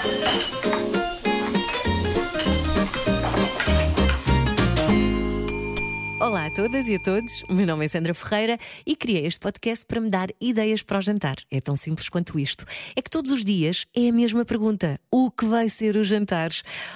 Thank you. Olá a todas e a todos, meu nome é Sandra Ferreira e criei este podcast para me dar ideias para o jantar. É tão simples quanto isto. É que todos os dias é a mesma pergunta: o que vai ser o jantar?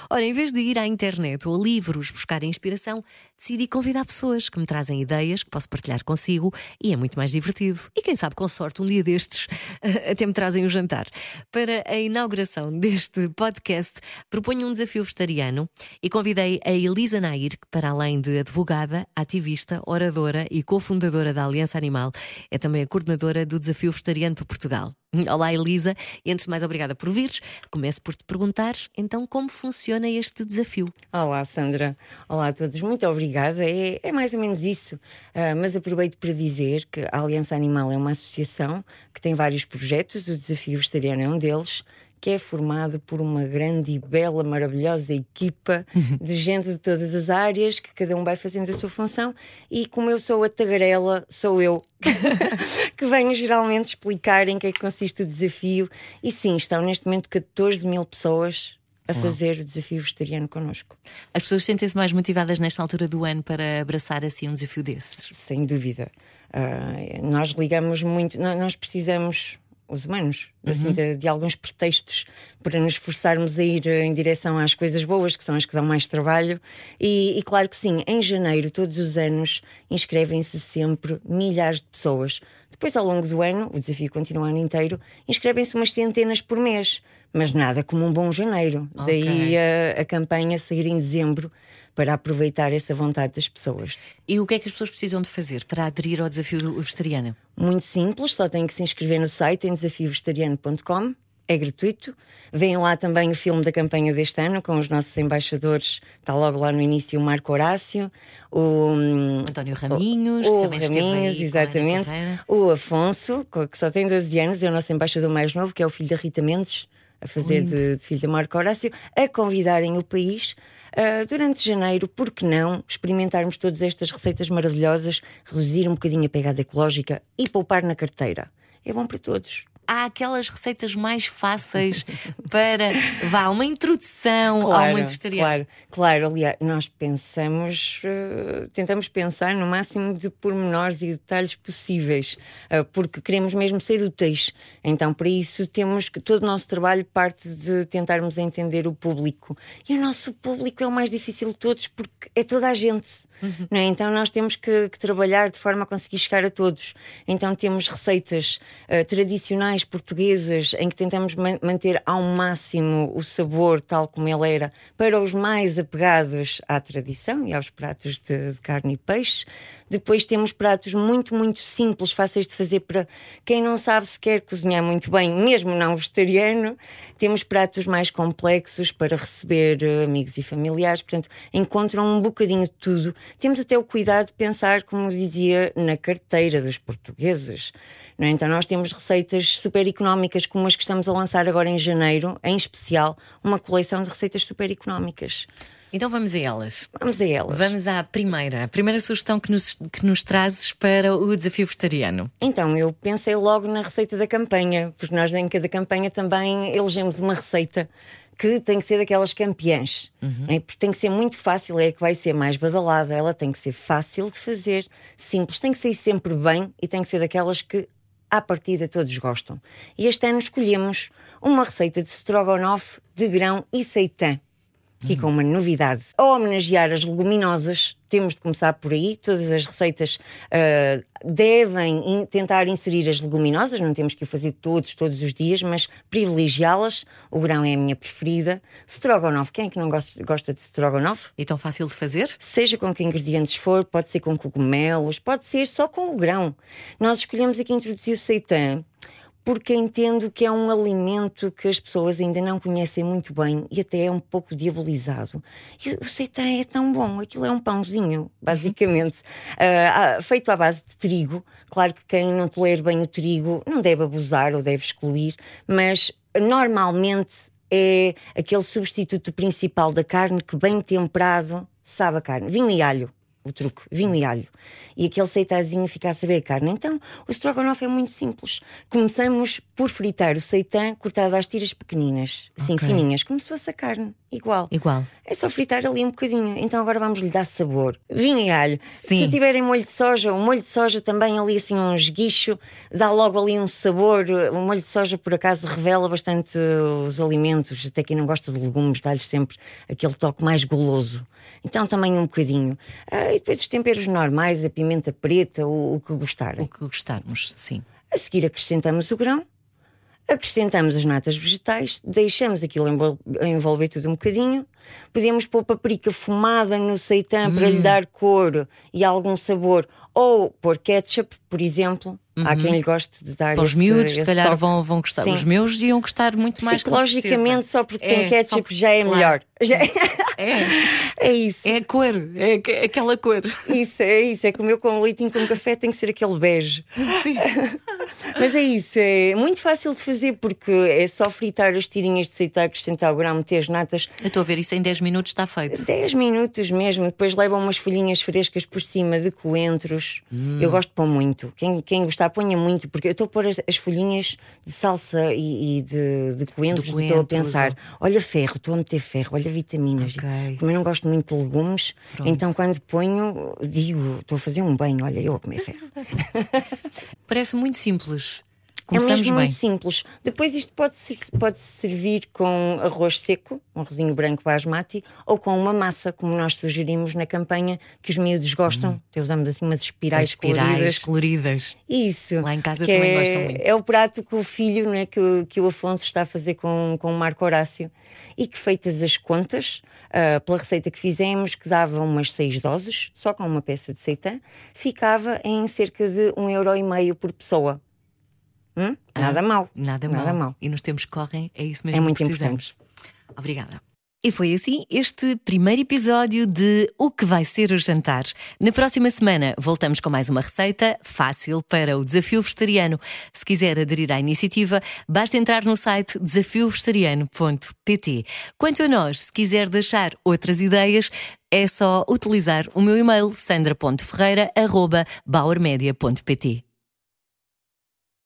Ora, em vez de ir à internet ou a livros buscar inspiração, decidi convidar pessoas que me trazem ideias que posso partilhar consigo e é muito mais divertido. E quem sabe, com sorte, um dia destes até me trazem o jantar. Para a inauguração deste podcast, proponho um desafio vegetariano e convidei a Elisa Nair, que, para além de advogada, ativista, oradora e cofundadora da Aliança Animal. É também a coordenadora do Desafio Vegetariano para Portugal. Olá, Elisa, e antes de mais, obrigada por vires. Começo por te perguntar então como funciona este desafio. Olá, Sandra. Olá a todos. Muito obrigada. É, é mais ou menos isso. Uh, mas aproveito para dizer que a Aliança Animal é uma associação que tem vários projetos. O Desafio Vegetariano é um deles que é formado por uma grande e bela, maravilhosa equipa de gente de todas as áreas, que cada um vai fazendo a sua função, e como eu sou a tagarela, sou eu que venho geralmente explicar em que é que consiste o desafio. E sim, estão neste momento 14 mil pessoas a fazer o desafio vegetariano connosco. As pessoas sentem-se mais motivadas nesta altura do ano para abraçar assim um desafio desses? Sem dúvida. Uh, nós ligamos muito, nós precisamos os humanos, uhum. assim, de, de, alguns pretextos para nos forçarmos a ir em direção às coisas boas, que são as que dão mais trabalho. E, e claro que sim, em janeiro, todos os anos, inscrevem-se sempre milhares de pessoas. Depois, ao longo do ano, o desafio continua o ano inteiro, inscrevem-se umas centenas por mês. Mas nada como um bom janeiro. Okay. Daí a, a campanha sair em dezembro para aproveitar essa vontade das pessoas. E o que é que as pessoas precisam de fazer para aderir ao desafio vegetariano? Muito simples, só têm que se inscrever no site em desafiovegetariano.com é gratuito. Vêm lá também o filme da campanha deste ano com os nossos embaixadores. Está logo lá no início o Marco Horácio, o hum, António Raminhos, o, que também Raminhos, exatamente. O Afonso, que só tem 12 anos, é o nosso embaixador mais novo, que é o filho da Rita Mendes, a fazer de, de, filho de Marco Horácio, a convidarem o país uh, durante janeiro, por que não experimentarmos todas estas receitas maravilhosas, reduzir um bocadinho a pegada ecológica e poupar na carteira. É bom para todos há aquelas receitas mais fáceis para vá, uma introdução claro, ao mundo vegetariano. Claro, claro, aliás, nós pensamos, uh, tentamos pensar no máximo de pormenores e detalhes possíveis, uh, porque queremos mesmo ser úteis. Então, para isso, temos que todo o nosso trabalho parte de tentarmos entender o público. E o nosso público é o mais difícil de todos, porque é toda a gente. Uhum. Não é? Então, nós temos que, que, trabalhar de forma a conseguir chegar a todos. Então, temos receitas uh, tradicionais portuguesas em que tentamos man manter ao máximo o sabor tal como ele era para os mais apegados à tradição e aos pratos de, de carne e peixe. Depois temos pratos muito, muito simples, fáceis de fazer para quem não sabe se quer cozinhar muito bem, mesmo não vegetariano. Temos pratos mais complexos para receber uh, amigos e familiares, portanto, encontram um bocadinho de tudo. Temos até o cuidado de pensar, como dizia, na carteira dos portugueses. Não é? Então, nós temos receitas super económicas, como as que estamos a lançar agora em janeiro, em especial, uma coleção de receitas super económicas. Então vamos a elas. Vamos a elas. Vamos à primeira. A primeira sugestão que nos, que nos trazes para o desafio vegetariano. Então, eu pensei logo na receita da campanha, porque nós em cada campanha também elegemos uma receita que tem que ser daquelas campeãs. Uhum. Né? Porque tem que ser muito fácil, é a que vai ser mais badalada. Ela tem que ser fácil de fazer, simples, tem que sair sempre bem e tem que ser daquelas que à partida todos gostam. E este ano escolhemos uma receita de strogonoff de grão e seitã e com uma novidade. Ao homenagear as leguminosas, temos de começar por aí. Todas as receitas uh, devem in tentar inserir as leguminosas, não temos que o fazer todos, todos os dias, mas privilegiá-las. O grão é a minha preferida. Strogonoff, quem é que não gosta, gosta de strogonoff? E tão fácil de fazer? Seja com que ingredientes for, pode ser com cogumelos, pode ser só com o grão. Nós escolhemos aqui introduzir o seitã porque entendo que é um alimento que as pessoas ainda não conhecem muito bem e até é um pouco diabolizado. E o seitã é tão bom, aquilo é um pãozinho, basicamente, uh, feito à base de trigo. Claro que quem não tolera bem o trigo não deve abusar ou deve excluir, mas normalmente é aquele substituto principal da carne que, bem temperado, sabe a carne. Vinho e alho o truque, vinho e alho. E aquele seitazinho fica a saber a carne. Então, o strogonoff é muito simples. Começamos por fritar o seitã cortado às tiras pequeninas, assim, Ok. fininhas, como se fosse a carne, igual. Igual. É só fritar ali um bocadinho. Então agora vamos lhe dar sabor. Vinho e alho. Sim. Se tiverem molho de soja, o molho de soja também ali assim um esguicho, dá logo ali um sabor. O molho de soja, por acaso, revela bastante os alimentos. Até quem não gosta de legumes, dá-lhes sempre aquele toque mais goloso. Então também um bocadinho. Ah, e depois os temperos normais, a pimenta preta, o, o que gostarem. O que gostarmos, sim. A seguir acrescentamos o grão, acrescentamos as natas vegetais, deixamos aquilo envol- envolver tudo um bocadinho. Podemos pôr paprika fumada no seitã para lhe dar cor e algum sabor. Ou pôr ketchup, por exemplo. Há quem lhe goste de dar Para os esse- miúdos, se calhar toque. vão, vão gostar. Sim. Os meus iam gostar muito mais Psicologicamente, só porque É, tem ketchup porque- já é claro. melhor. Já- É, é isso. é a cor, é aqu- aquela cor. Isso, é isso. É que o meu com leitinho com café tem que ser aquele bege. Mas é isso, é muito fácil de fazer porque é só fritar as tirinhas de seitá, acrescentar o grão, meter as natas. Eu estou a ver isso em 10 minutos está feito. 10 minutos mesmo, depois levam umas folhinhas frescas por cima de coentros. Hum. Eu gosto de pôr muito. Quem, quem gostar, ponha muito, porque eu estou a pôr as, as folhinhas de salsa e, e de, de coentros, estou a pensar: olha ferro, estou a meter ferro, olha vitaminas. Ok. Como eu não gosto muito de legumes, Pronto. então quando ponho, digo: estou a fazer um banho, olha, eu a comer ferro. Parece muito simples. É Começamos mesmo bem. muito simples. Depois isto pode se pode servir com arroz seco, um arrozinho branco basmati, ou com uma massa, como nós sugerimos na campanha, que os miúdos gostam. Até usamos assim umas espirais, espirais coloridas. coloridas. Isso. Lá em casa também é, gostam muito. É o prato que o filho, né, que, o- que o Afonso está a fazer com, com o Marco Horácio. E que feitas as contas, ah, pela receita que fizemos, que dava umas seis doses, só com uma peça de seitã, ficava em cerca de um euro e meio por pessoa. Hum? Nada mal. Nada, Nada mal. mal. E nos tempos que correm, é isso mesmo É muito que precisamos. Obrigada. E foi assim este primeiro episódio de O que vai ser o jantar. Na próxima semana voltamos com mais uma receita fácil para o desafio vegetariano. Se quiser aderir à iniciativa, basta entrar no site desafiovegetariano.pt. Quanto a nós, se quiser deixar outras ideias, é só utilizar o meu e-mail sandra.ferreira.bauermedia.pt.